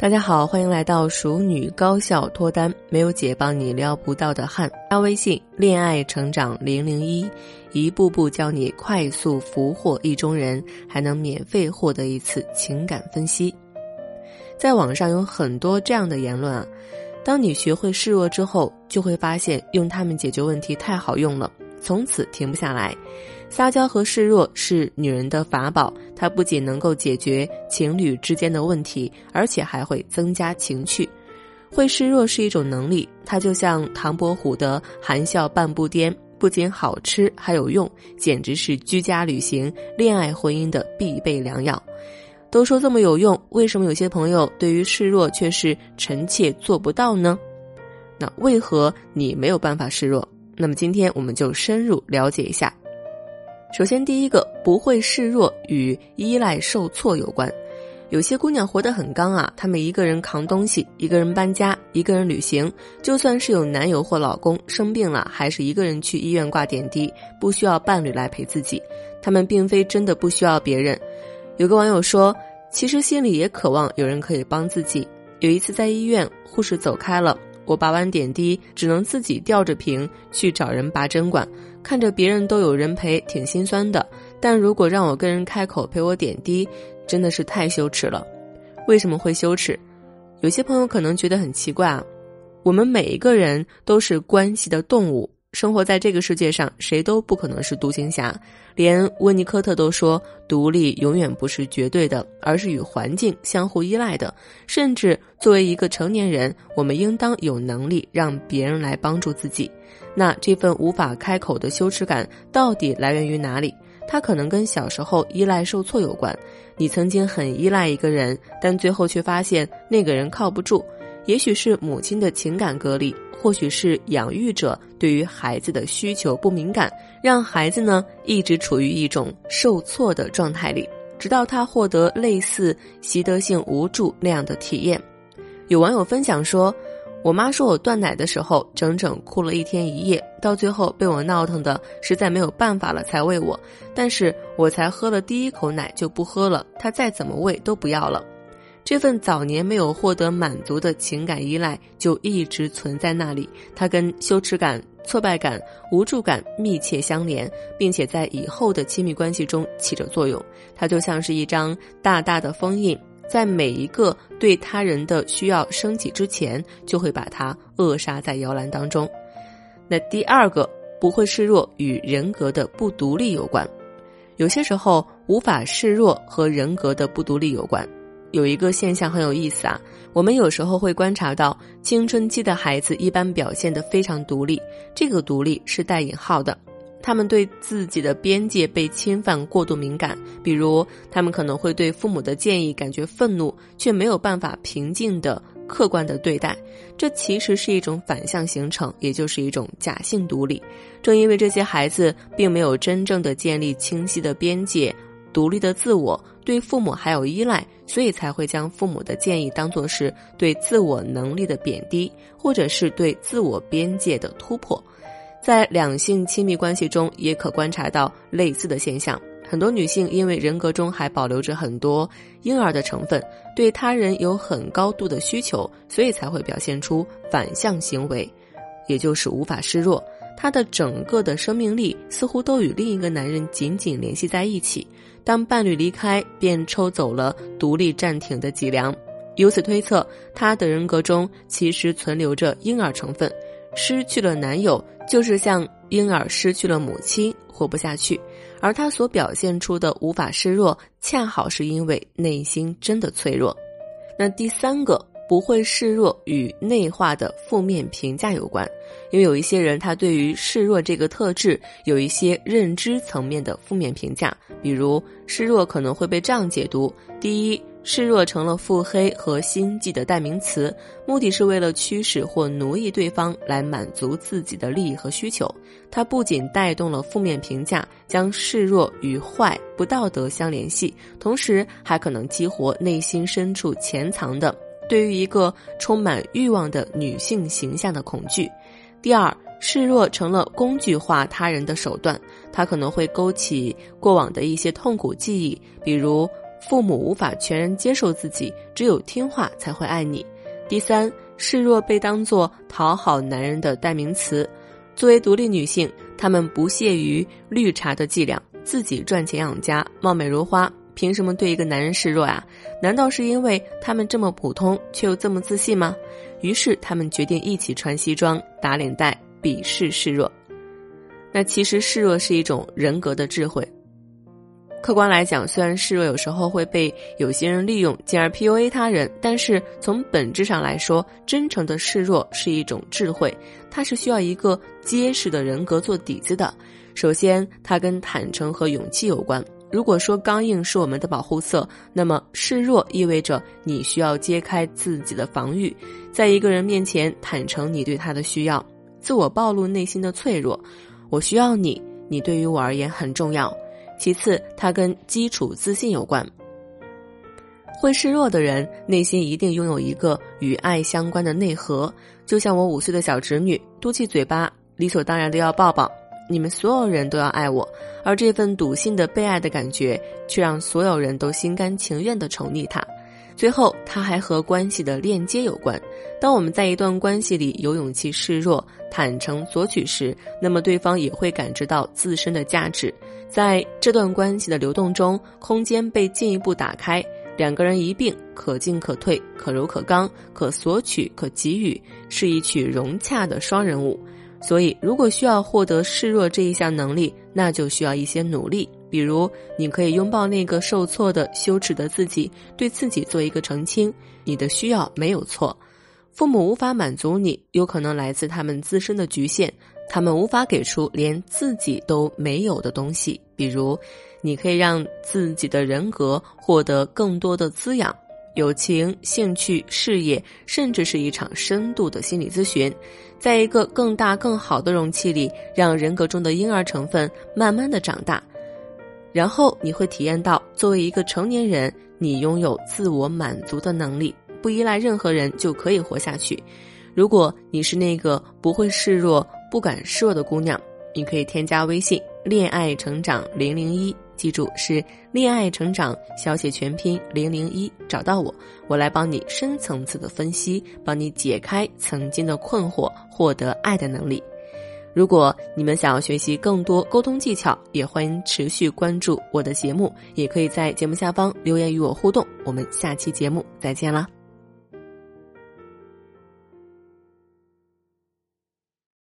大家好，欢迎来到熟女高效脱单，没有姐帮你撩不到的汉。加微信恋爱成长零零一，一步步教你快速俘获意中人，还能免费获得一次情感分析。在网上有很多这样的言论啊，当你学会示弱之后，就会发现用他们解决问题太好用了，从此停不下来。撒娇和示弱是女人的法宝，它不仅能够解决情侣之间的问题，而且还会增加情趣。会示弱是一种能力，它就像唐伯虎的含笑半步颠，不仅好吃还有用，简直是居家旅行、恋爱婚姻的必备良药。都说这么有用，为什么有些朋友对于示弱却是臣妾做不到呢？那为何你没有办法示弱？那么今天我们就深入了解一下。首先，第一个不会示弱与依赖受挫有关。有些姑娘活得很刚啊，她们一个人扛东西，一个人搬家，一个人旅行，就算是有男友或老公生病了，还是一个人去医院挂点滴，不需要伴侣来陪自己。她们并非真的不需要别人。有个网友说，其实心里也渴望有人可以帮自己。有一次在医院，护士走开了。我拔完点滴，只能自己吊着瓶去找人拔针管，看着别人都有人陪，挺心酸的。但如果让我跟人开口陪我点滴，真的是太羞耻了。为什么会羞耻？有些朋友可能觉得很奇怪啊。我们每一个人都是关系的动物。生活在这个世界上，谁都不可能是独行侠。连温尼科特都说，独立永远不是绝对的，而是与环境相互依赖的。甚至作为一个成年人，我们应当有能力让别人来帮助自己。那这份无法开口的羞耻感到底来源于哪里？它可能跟小时候依赖受挫有关。你曾经很依赖一个人，但最后却发现那个人靠不住。也许是母亲的情感隔离，或许是养育者对于孩子的需求不敏感，让孩子呢一直处于一种受挫的状态里，直到他获得类似习得性无助那样的体验。有网友分享说：“我妈说我断奶的时候，整整哭了一天一夜，到最后被我闹腾的实在没有办法了才喂我，但是我才喝了第一口奶就不喝了，她再怎么喂都不要了。”这份早年没有获得满足的情感依赖就一直存在那里，它跟羞耻感、挫败感、无助感密切相连，并且在以后的亲密关系中起着作用。它就像是一张大大的封印，在每一个对他人的需要升起之前，就会把它扼杀在摇篮当中。那第二个不会示弱与人格的不独立有关，有些时候无法示弱和人格的不独立有关。有一个现象很有意思啊，我们有时候会观察到，青春期的孩子一般表现得非常独立，这个独立是带引号的，他们对自己的边界被侵犯过度敏感，比如他们可能会对父母的建议感觉愤怒，却没有办法平静的、客观的对待，这其实是一种反向形成，也就是一种假性独立。正因为这些孩子并没有真正的建立清晰的边界。独立的自我对父母还有依赖，所以才会将父母的建议当作是对自我能力的贬低，或者是对自我边界的突破。在两性亲密关系中，也可观察到类似的现象。很多女性因为人格中还保留着很多婴儿的成分，对他人有很高度的需求，所以才会表现出反向行为，也就是无法示弱。她的整个的生命力似乎都与另一个男人紧紧联系在一起。当伴侣离开，便抽走了独立站挺的脊梁。由此推测，她的人格中其实存留着婴儿成分。失去了男友，就是像婴儿失去了母亲，活不下去。而她所表现出的无法示弱，恰好是因为内心真的脆弱。那第三个。不会示弱与内化的负面评价有关，因为有一些人他对于示弱这个特质有一些认知层面的负面评价，比如示弱可能会被这样解读：第一，示弱成了腹黑和心计的代名词，目的是为了驱使或奴役对方来满足自己的利益和需求。它不仅带动了负面评价，将示弱与坏、不道德相联系，同时还可能激活内心深处潜藏的。对于一个充满欲望的女性形象的恐惧，第二，示弱成了工具化他人的手段，它可能会勾起过往的一些痛苦记忆，比如父母无法全然接受自己，只有听话才会爱你。第三，示弱被当作讨好男人的代名词。作为独立女性，她们不屑于绿茶的伎俩，自己赚钱养家，貌美如花，凭什么对一个男人示弱啊？难道是因为他们这么普通却又这么自信吗？于是他们决定一起穿西装、打领带，鄙视示弱。那其实示弱是一种人格的智慧。客观来讲，虽然示弱有时候会被有些人利用，进而 PUA 他人，但是从本质上来说，真诚的示弱是一种智慧，它是需要一个结实的人格做底子的。首先，它跟坦诚和勇气有关。如果说刚硬是我们的保护色，那么示弱意味着你需要揭开自己的防御，在一个人面前坦诚你对他的需要，自我暴露内心的脆弱。我需要你，你对于我而言很重要。其次，它跟基础自信有关。会示弱的人，内心一定拥有一个与爱相关的内核。就像我五岁的小侄女，嘟起嘴巴，理所当然的要抱抱。你们所有人都要爱我，而这份笃信的被爱的感觉，却让所有人都心甘情愿的宠溺他。最后，它还和关系的链接有关。当我们在一段关系里有勇气示弱、坦诚索取时，那么对方也会感知到自身的价值。在这段关系的流动中，空间被进一步打开，两个人一并可进可退、可柔可刚、可索取可给予，是一曲融洽的双人舞。所以，如果需要获得示弱这一项能力，那就需要一些努力。比如，你可以拥抱那个受挫的、羞耻的自己，对自己做一个澄清：你的需要没有错。父母无法满足你，有可能来自他们自身的局限，他们无法给出连自己都没有的东西。比如，你可以让自己的人格获得更多的滋养。友情、兴趣、事业，甚至是一场深度的心理咨询，在一个更大、更好的容器里，让人格中的婴儿成分慢慢的长大，然后你会体验到，作为一个成年人，你拥有自我满足的能力，不依赖任何人就可以活下去。如果你是那个不会示弱、不敢示弱的姑娘，你可以添加微信“恋爱成长零零一”。记住是恋爱成长小写全拼零零一，找到我，我来帮你深层次的分析，帮你解开曾经的困惑，获得爱的能力。如果你们想要学习更多沟通技巧，也欢迎持续关注我的节目，也可以在节目下方留言与我互动。我们下期节目再见啦！